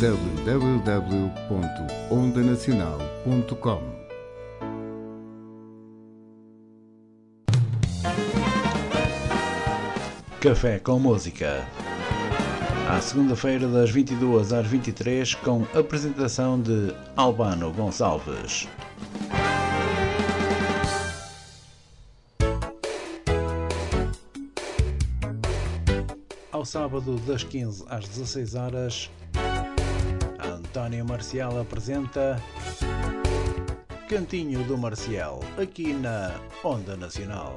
www.ondanacional.com. Café com Música. À segunda-feira, das 22 às 23, com apresentação de Albano Gonçalves. Ao sábado, das 15 às 16 horas, António Marcial apresenta Cantinho do Marcial, aqui na Onda Nacional.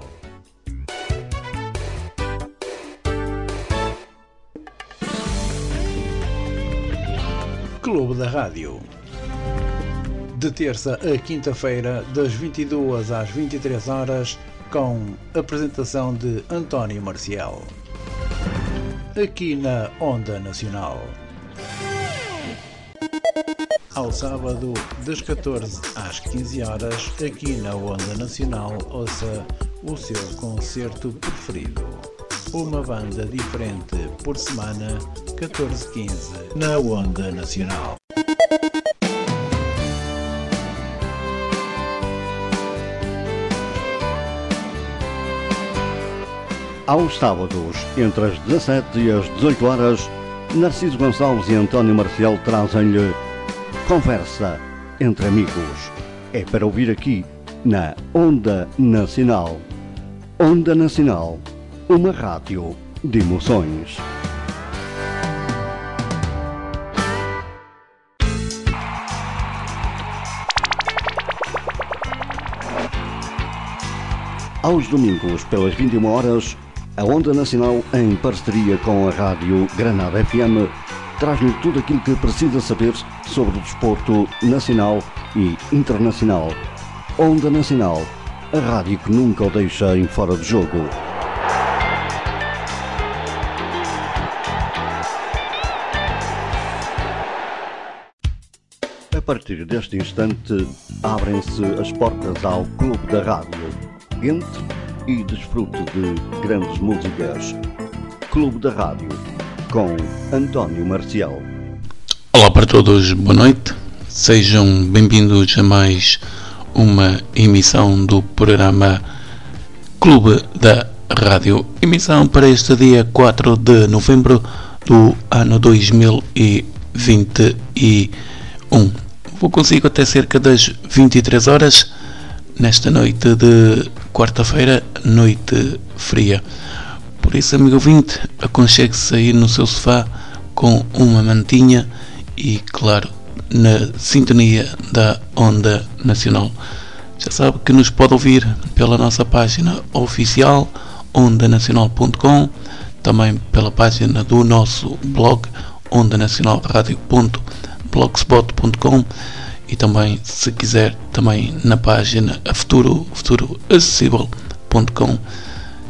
Clube da Rádio. De terça a quinta-feira, das 22 às 23 horas, com apresentação de António Marcial. Aqui na Onda Nacional. Ao sábado, das 14 às 15 horas, aqui na Onda Nacional, ouça o seu concerto preferido. Uma banda diferente por semana, 14-15, na Onda Nacional. Aos sábados, entre as 17 e as 18 horas, Narciso Gonçalves e António Marcial trazem-lhe Conversa entre Amigos. É para ouvir aqui na Onda Nacional. Onda Nacional, uma rádio de emoções. Aos domingos, pelas 21 horas, a Onda Nacional, em parceria com a Rádio Granada FM, traz-lhe tudo aquilo que precisa saber sobre o desporto nacional e internacional. Onda Nacional, a rádio que nunca o deixa em fora de jogo. A partir deste instante, abrem-se as portas ao Clube da Rádio. Entre e desfrute de grandes músicas. Clube da Rádio, com António Marcial. Olá para todos, boa noite. Sejam bem-vindos a mais uma emissão do programa Clube da Rádio. Emissão para este dia 4 de novembro do ano 2021. Vou consigo até cerca das 23 horas nesta noite de quarta-feira, noite fria. Por isso, amigo ouvinte, aconchegue-se aí no seu sofá com uma mantinha e, claro, na sintonia da Onda Nacional. Já sabe que nos pode ouvir pela nossa página oficial ondanacional.com, também pela página do nosso blog ondanacionalradio.blogspot.com e também, se quiser, também na página futuro, futuroacessível.com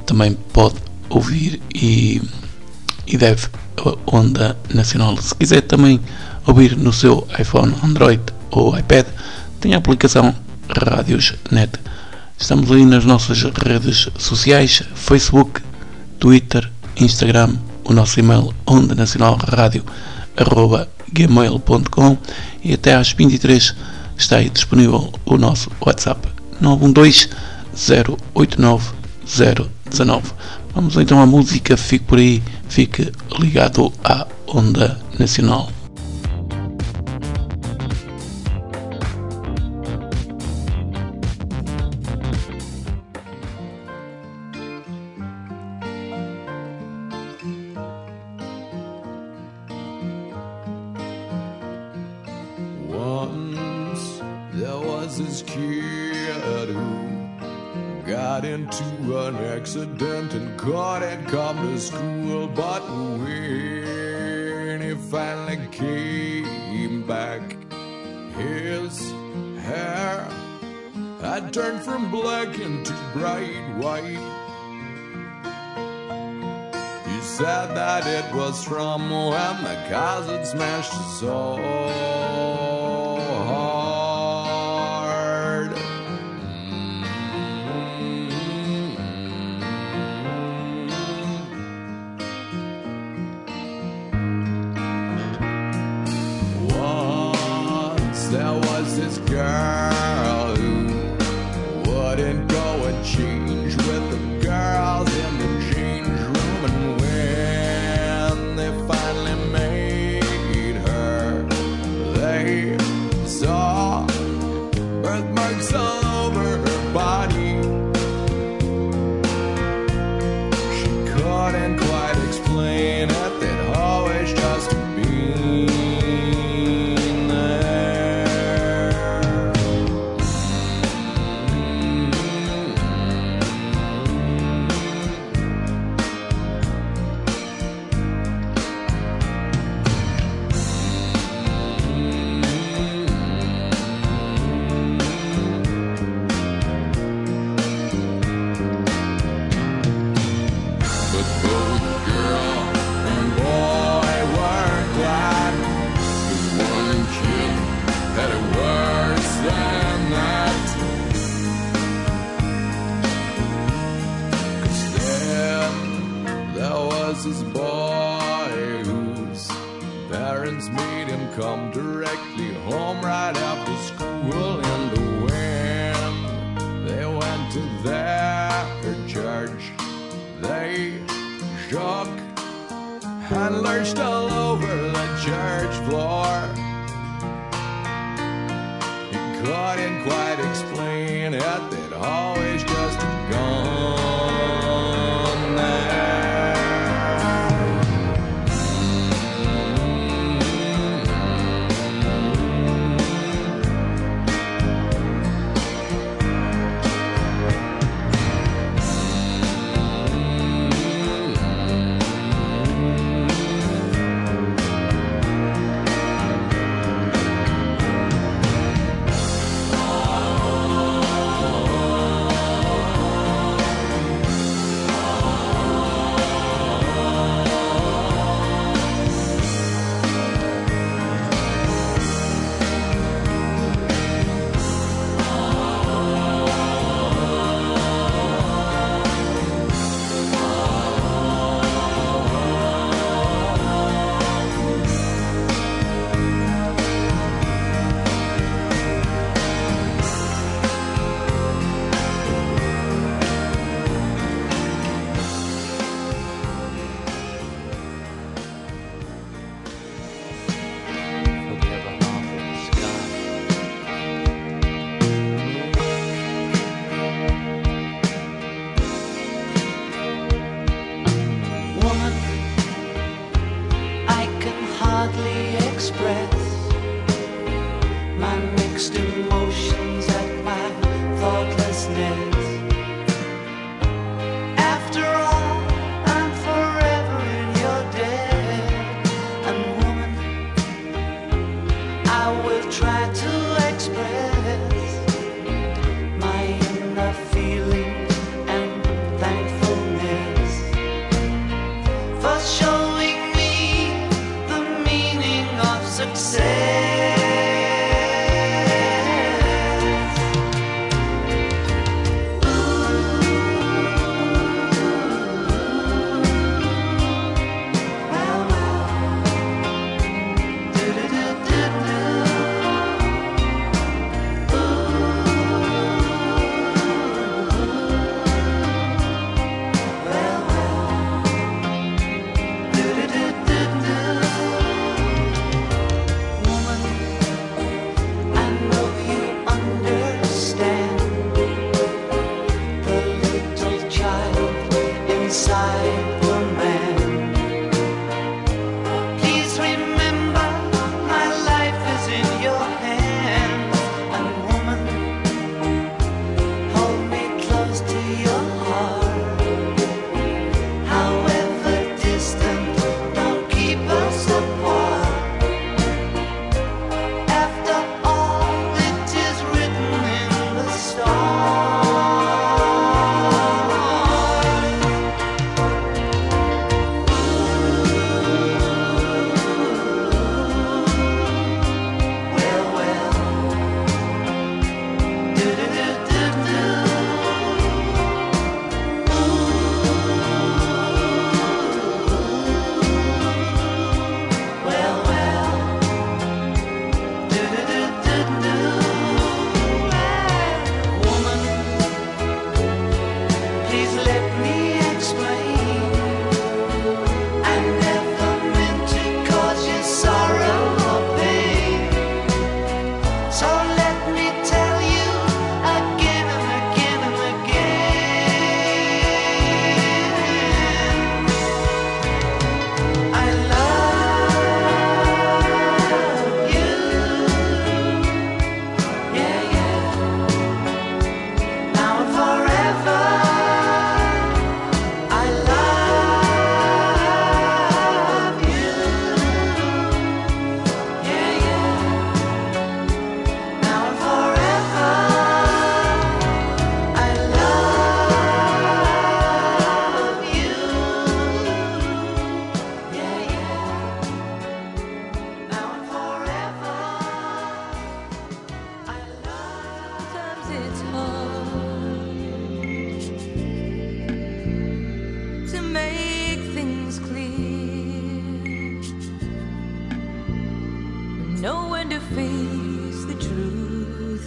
também pode ouvir e, e deve a Onda Nacional. Se quiser também ouvir no seu iPhone, Android ou iPad, tem a aplicação Rádios Net. Estamos aí nas nossas redes sociais, Facebook, Twitter, Instagram, o nosso e-mail onda arroba gmail.com e até às 23 está aí disponível o nosso WhatsApp 912 089 019. Vamos então à música, fique por aí, fique ligado à Onda Nacional. Black into bright white. He said that it was from when the cars smashed his soul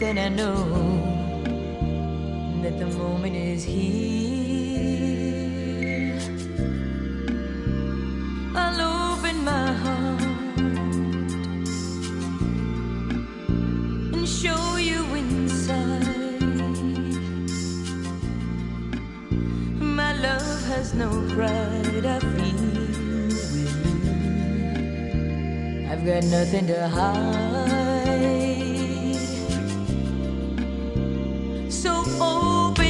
and I know that the moment is here. I'll open my heart and show you inside. My love has no pride, I feel. I've got nothing to hide.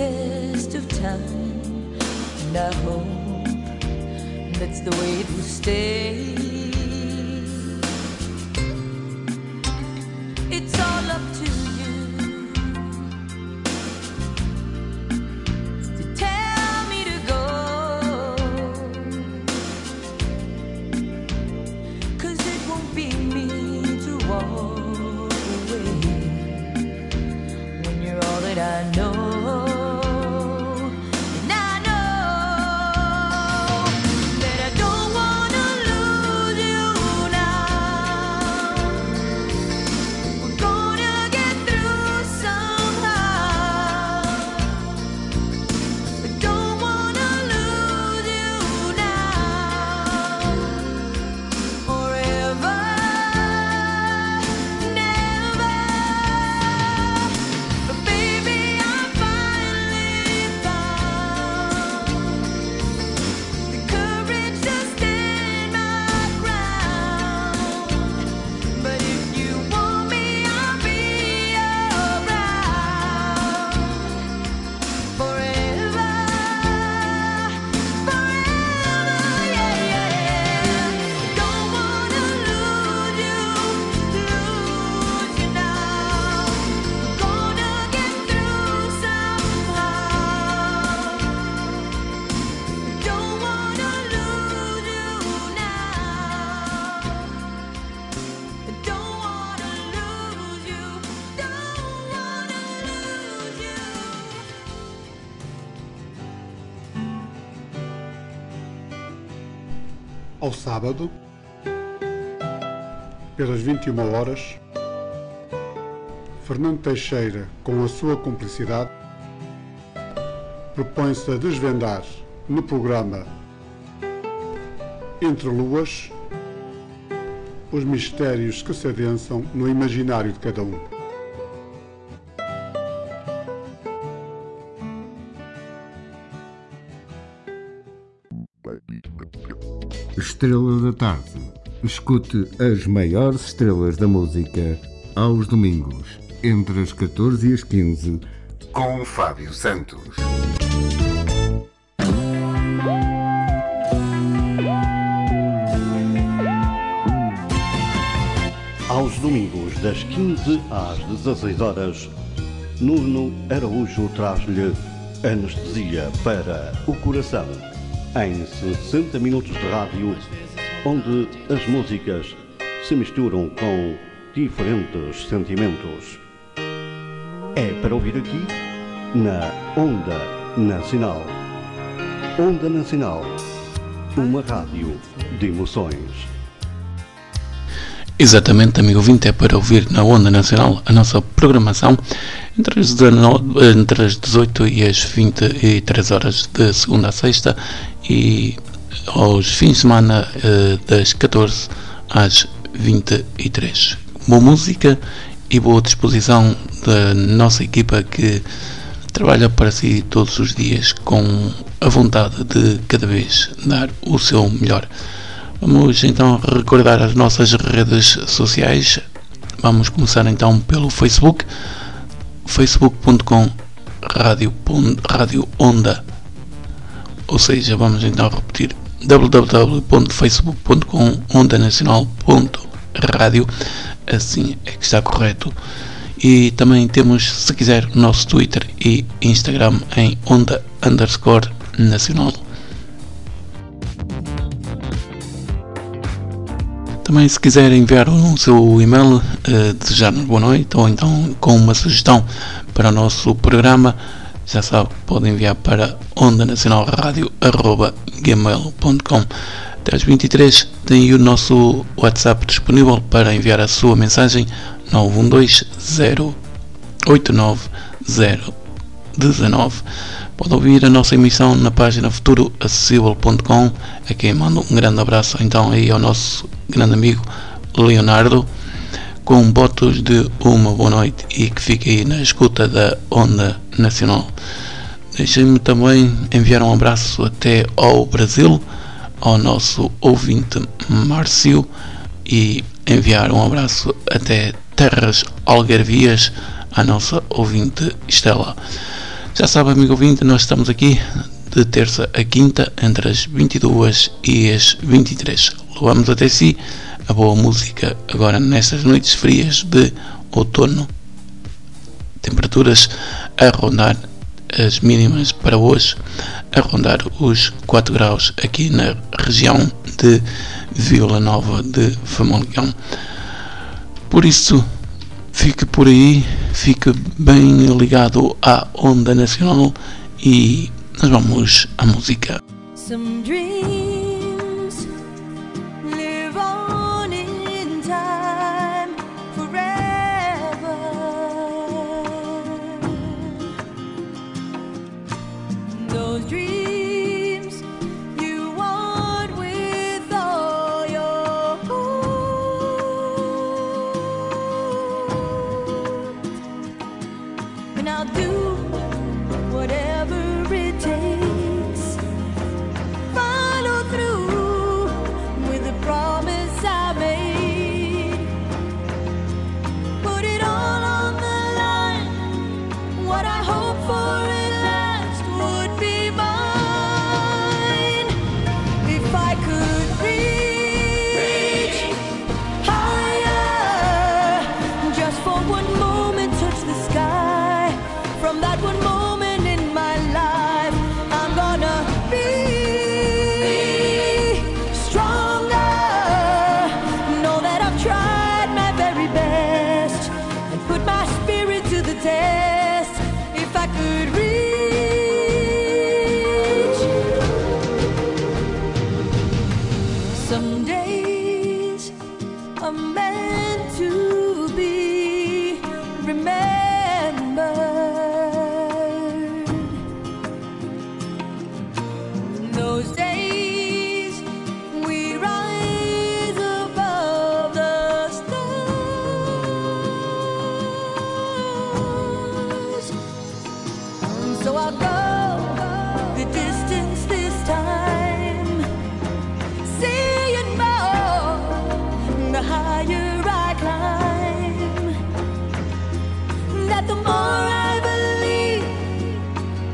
test of time, and I hope that's the way it will stay. Ao sábado, pelas 21 horas, Fernando Teixeira, com a sua cumplicidade, propõe-se a desvendar no programa Entre Luas os mistérios que se adensam no imaginário de cada um. Estrela da Tarde. Escute as maiores estrelas da música aos domingos, entre as 14 e as 15, com Fábio Santos. Aos domingos, das 15 às 16 horas, Nuno Araújo traz-lhe anestesia para o coração, em 60 minutos de rádio, onde as músicas se misturam com diferentes sentimentos. É para ouvir aqui, na Onda Nacional. Onda Nacional. Uma rádio de emoções. Exatamente, amigo ouvinte, é para ouvir na Onda Nacional a nossa programação entre as, 19, entre as 18 e as 23 horas de segunda a sexta e aos fins de semana eh, das 14 às 23. Boa música e boa disposição da nossa equipa que trabalha para si todos os dias com a vontade de cada vez dar o seu melhor. Vamos então recordar as nossas redes sociais. Vamos começar então pelo Facebook, facebook.com rádio, rádio onda. Ou seja, vamos então repetir www.facebook.com onda nacional.radio. Assim é que está correto. E também temos, se quiser, o nosso Twitter e Instagram em onda underscore nacional. Também se quiser enviar o seu e-mail, uh, desejar-nos boa noite ou então com uma sugestão para o nosso programa, já sabe, pode enviar para onda nacional radio@gmail.com. Até às 23 tem o nosso WhatsApp disponível para enviar a sua mensagem 912 089 Pode ouvir a nossa emissão na página futuroacessível.com a quem mando um grande abraço então aí ao nosso grande amigo Leonardo com votos de uma boa noite e que fique aí na escuta da Onda Nacional. Deixem-me também enviar um abraço até ao Brasil, ao nosso ouvinte Márcio e enviar um abraço até Terras Algarvias à nossa ouvinte Estela. Já sabe, amigo ouvinte, nós estamos aqui de terça a quinta, entre as 22 e as 23. Levamos até si a boa música agora nestas noites frias de outono. Temperaturas a rondar as mínimas para hoje, a rondar os 4 graus aqui na região de Vila Nova de Famalicão. Por isso, fique por aí, fique bem ligado à onda nacional e nós vamos à música. Some dreams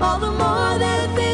all the more that this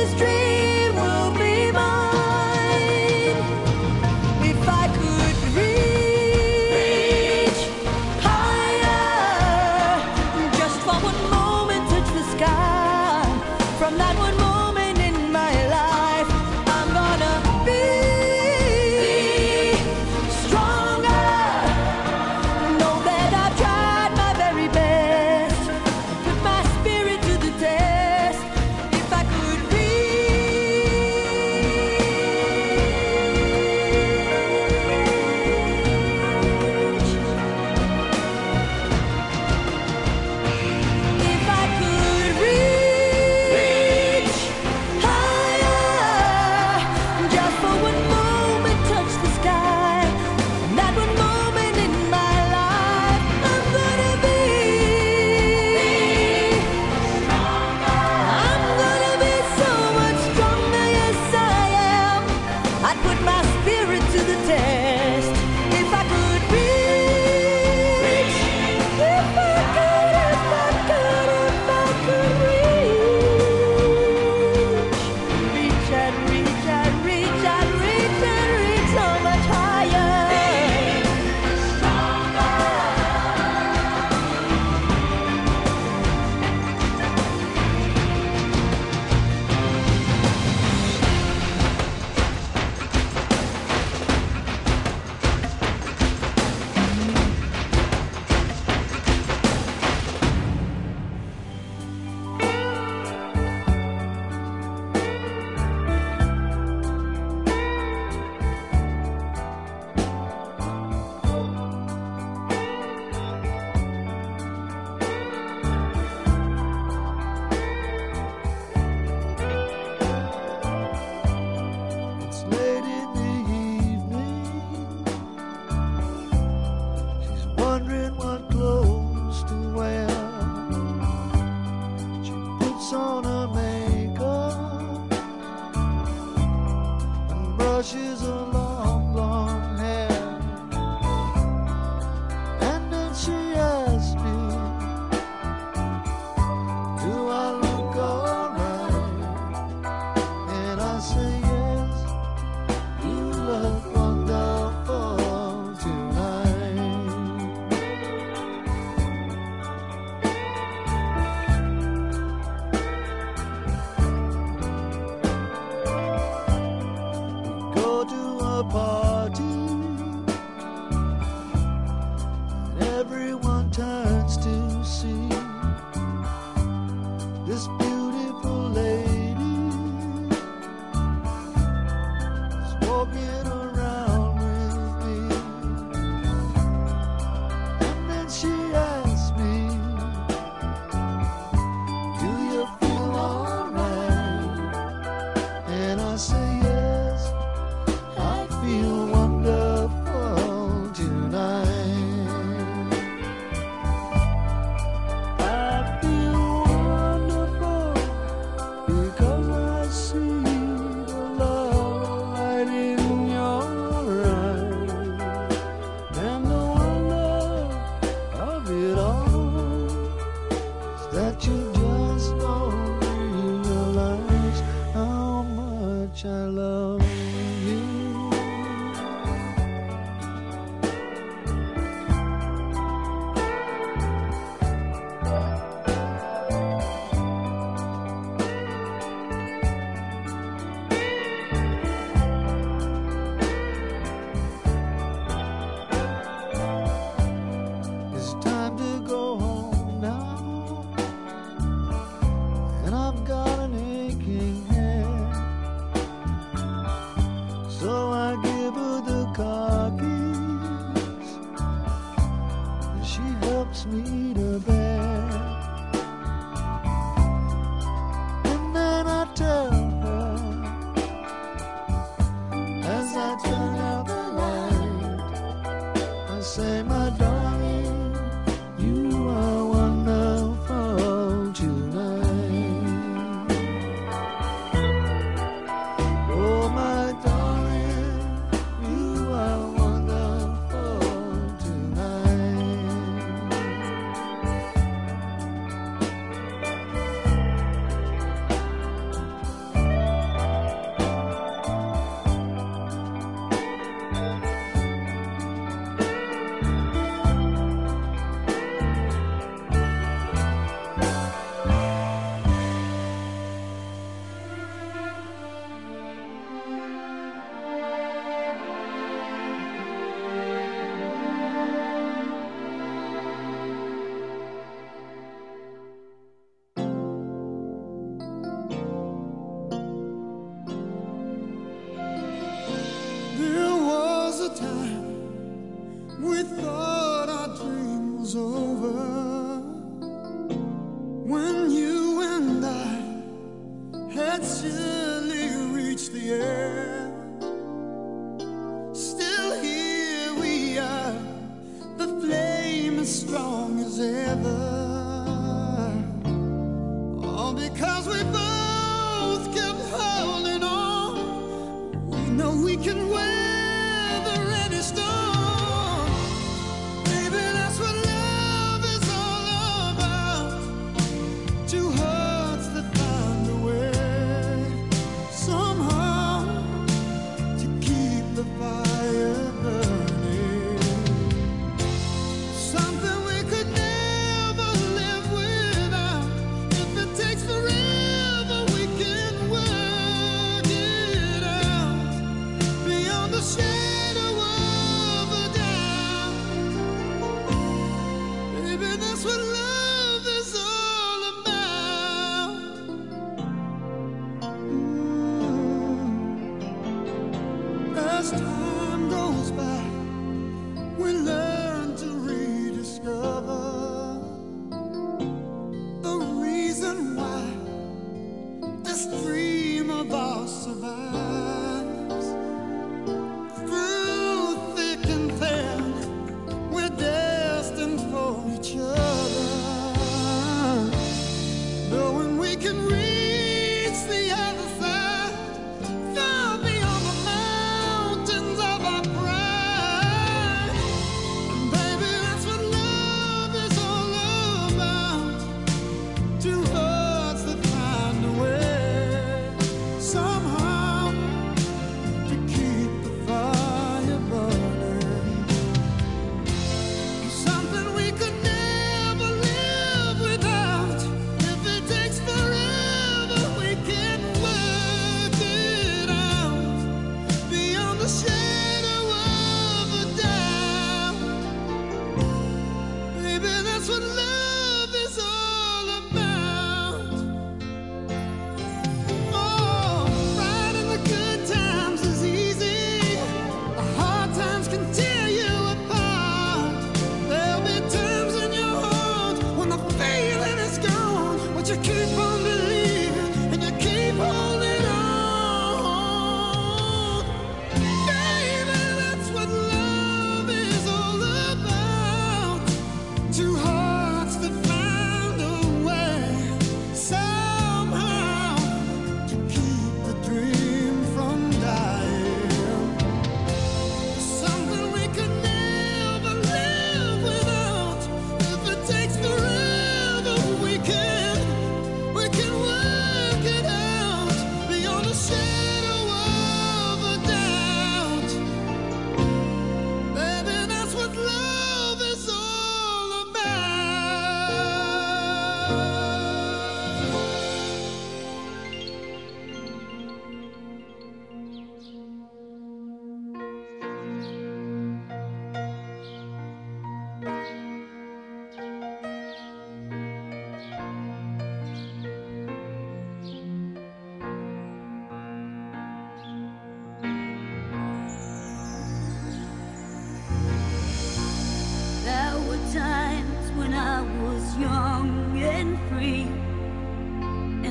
I love love.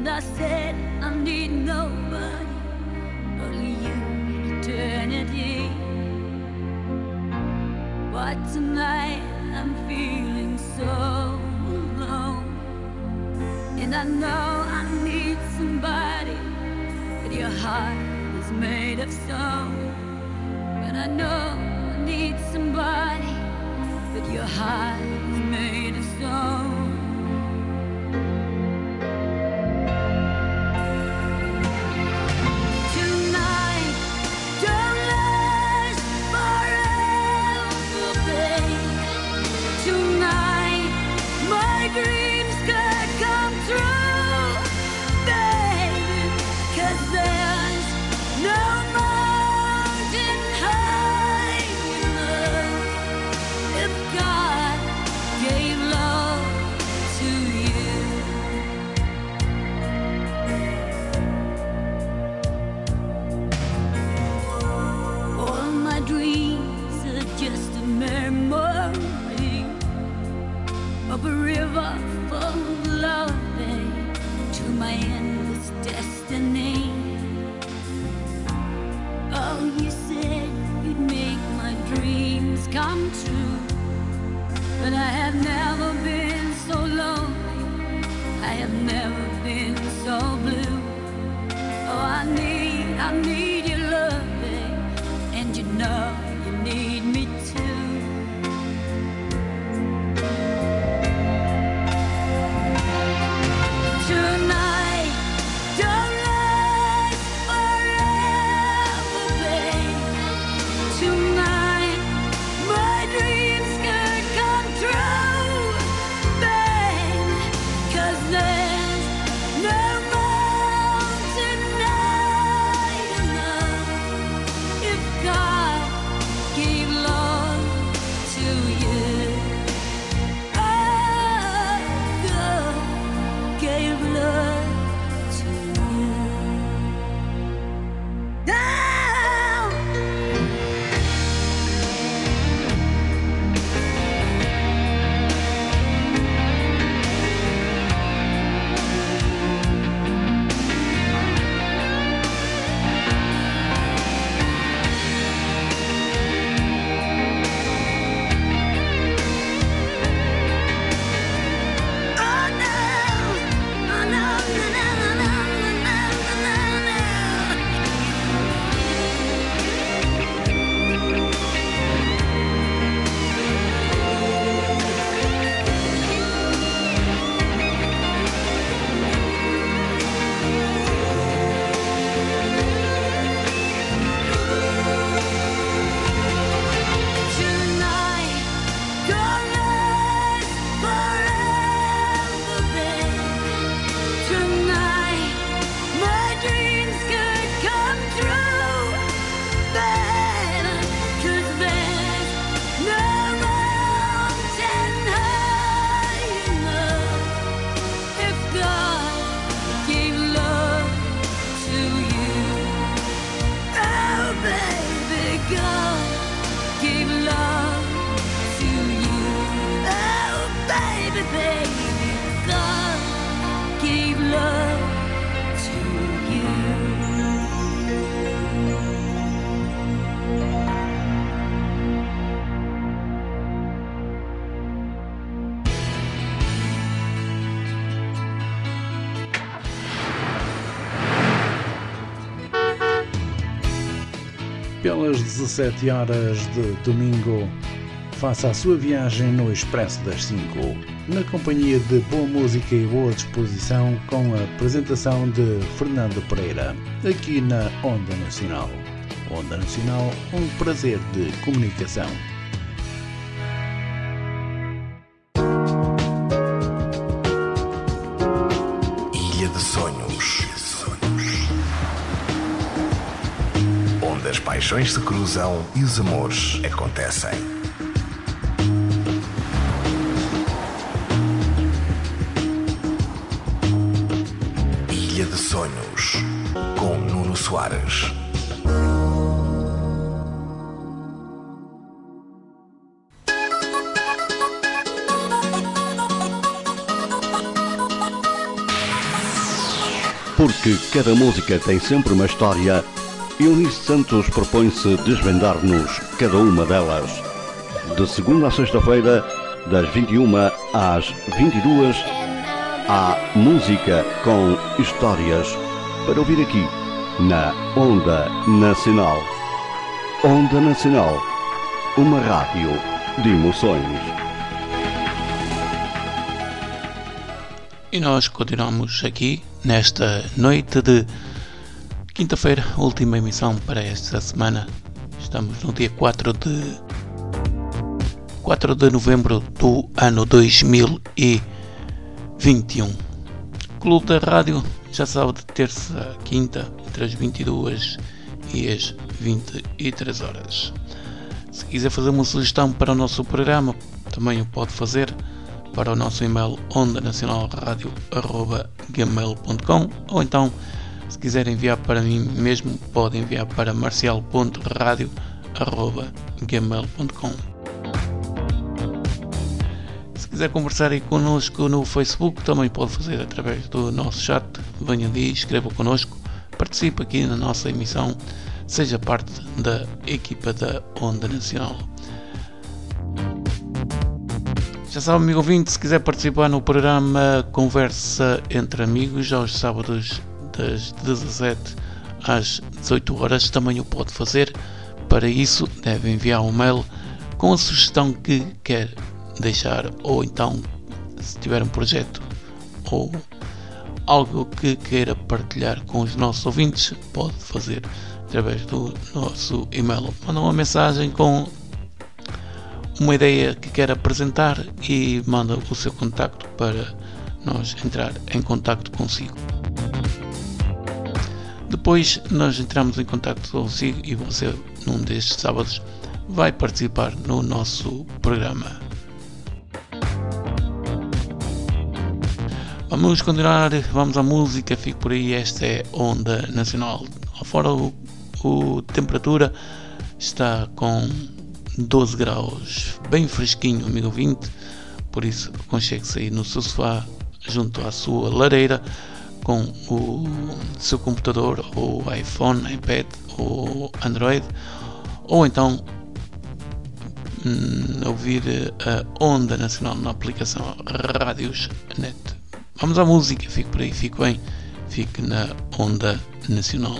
And I said, I need nobody, only you in eternity. But tonight I'm feeling so alone. And I know I need somebody, but your heart is made of stone. But I know I need somebody, but your heart 17 horas de domingo, faça a sua viagem no Expresso das 5, na companhia de boa música e boa disposição, com a apresentação de Fernando Pereira, aqui na Onda Nacional. Onda Nacional, um prazer de comunicação. Paixões se cruzam e os amores acontecem. Ilha de Sonhos. Com Nuno Soares. Porque cada música tem sempre uma história, Eunice Santos propõe-se desvendar-nos cada uma delas. De segunda a sexta-feira, das 21 às 22, há música com histórias para ouvir aqui, na Onda Nacional. Onda Nacional, uma rádio de emoções. E nós continuamos aqui nesta noite de quinta-feira, última emissão para esta semana. Estamos no dia 4 de 4 de novembro do ano 2021. Clube da Rádio, já sabe, de terça a quinta, entre as 22 e as 23 horas. Se quiser fazer uma sugestão para o nosso programa, também o pode fazer para o nosso e-mail ondanacionalradio.gmail.com ou então, se quiser enviar para mim mesmo, pode enviar para marcial.radio.gmail.com Se quiser conversar aí connosco no Facebook, também pode fazer através do nosso chat. Venha ali, escreva connosco, participe aqui na nossa emissão, seja parte da equipa da Onda Nacional. Já sabe, amigo ouvinte, se quiser participar no programa Conversa entre Amigos, aos sábados das 17 às 18 horas, também o pode fazer. Para isso, deve enviar um mail com a sugestão que quer deixar, ou então, se tiver um projeto ou algo que queira partilhar com os nossos ouvintes, pode fazer através do nosso e-mail. Manda uma mensagem com uma ideia que quer apresentar e manda o seu contacto para nós entrar em contacto consigo. Depois nós entramos em contacto consigo e você num destes sábados vai participar no nosso programa. Vamos continuar, vamos à música, fico por aí, esta é Onda Nacional. Fora o, o temperatura está com 12 graus, bem fresquinho, amigo ouvinte, por isso aconchegue-se aí no seu sofá, junto à sua lareira, com o seu computador, ou iPhone, iPad, ou Android, ou então hum, ouvir a Onda Nacional na aplicação Rádios Net. Vamos à música, fique por aí, fique bem, fique na Onda Nacional.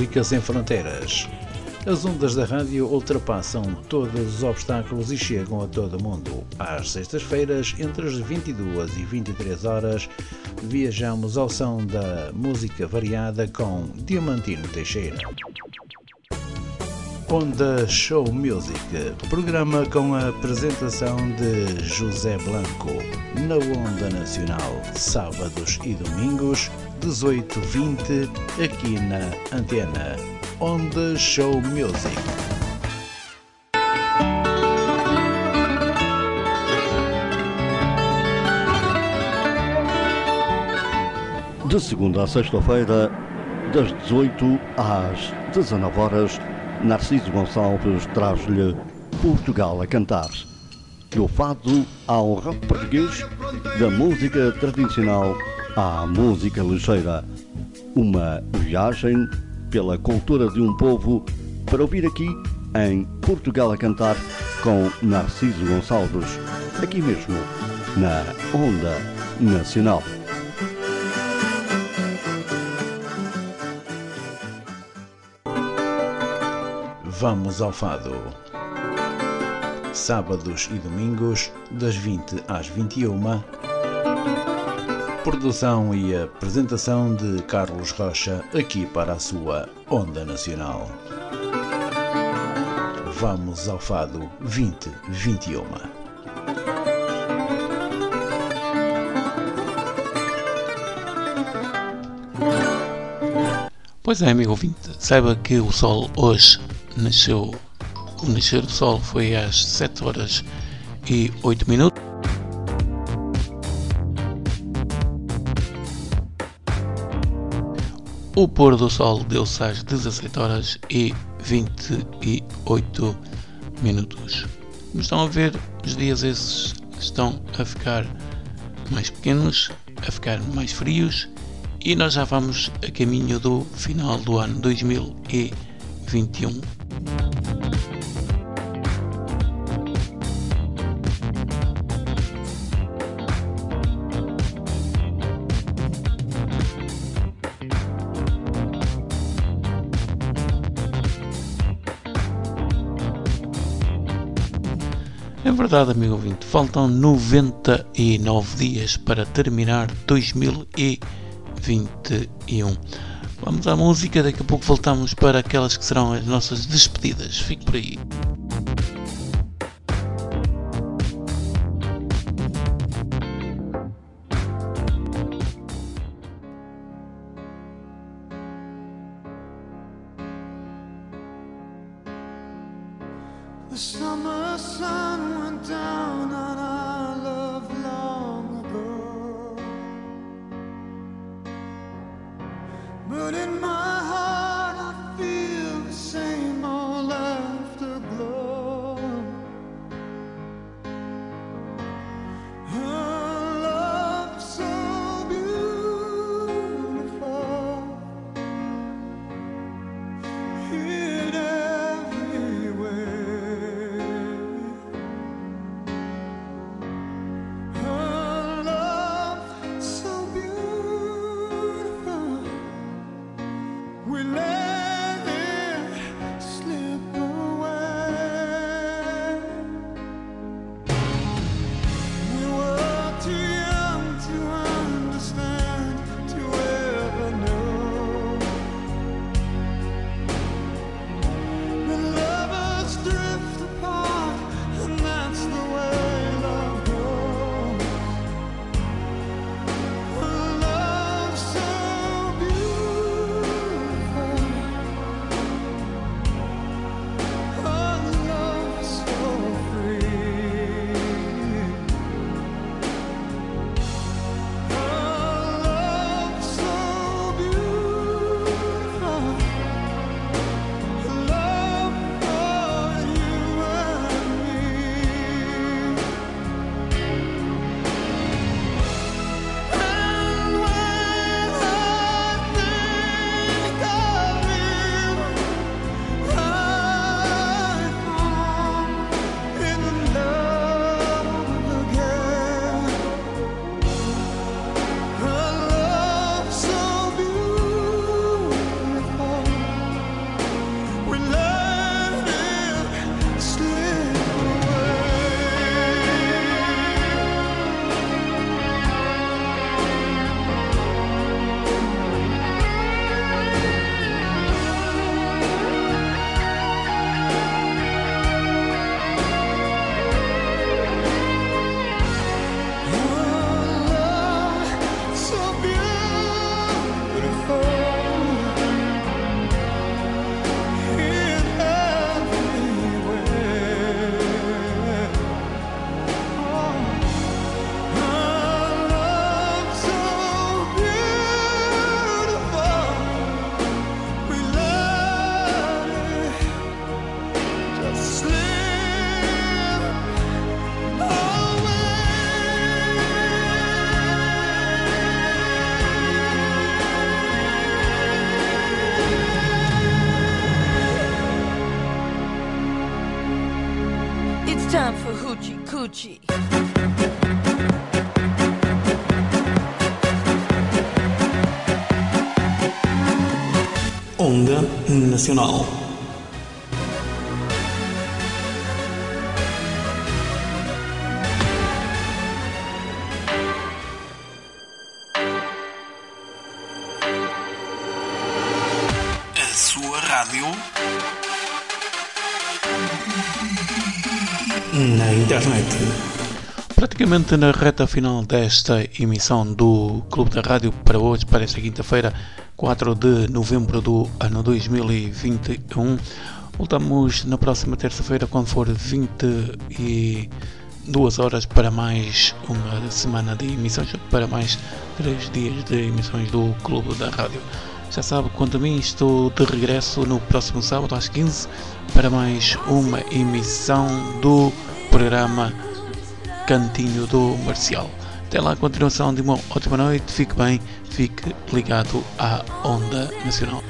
Música sem fronteiras. As ondas da rádio ultrapassam todos os obstáculos e chegam a todo mundo. Às sextas-feiras, entre as 22 e 23 horas, viajamos ao som da música variada com Diamantino Teixeira. Onda Show Music, programa com a apresentação de José Blanco, na Onda Nacional, sábados e domingos, 18-20, aqui na Antena. Onda Show Music. De segunda a sexta-feira, das 18 às 19 horas, Narciso Gonçalves traz-lhe Portugal a cantar. Do fado ao rock português, da música tradicional à música ligeira. Uma viagem pela cultura de um povo para ouvir aqui em Portugal a cantar com Narciso Gonçalves, aqui mesmo, na Onda Nacional. Vamos ao Fado. Sábados e domingos, das 20 às 21. Produção e apresentação de Carlos Rocha, aqui para a sua Onda Nacional. Vamos ao Fado 2021. Pois é, amigo ouvinte, saiba que o sol hoje nasceu. O nascer do sol foi às 7 horas e 8 minutos. O pôr do sol deu-se às 17 horas e 28 minutos. Como estão a ver, os dias esses estão a ficar mais pequenos, a ficar mais frios e nós já vamos a caminho do final do ano 2021. Verdade, amigo ouvinte, faltam 99 dias para terminar 2021. Vamos à música, daqui a pouco voltamos para aquelas que serão as nossas despedidas. Fique por aí. Onda Nacional. Praticamente na reta final desta emissão do Clube da Rádio para hoje, para esta quinta-feira, 4 de novembro do ano 2021. Voltamos na próxima terça-feira, quando for 22 horas, para mais uma semana de emissões, para mais 3 dias de emissões do Clube da Rádio. Já sabe, quanto a mim, estou de regresso no próximo sábado às 15 para mais uma emissão do programa Cantinho do Marcial. Até lá, a continuação de uma ótima noite, fique bem, fique ligado à Onda Nacional.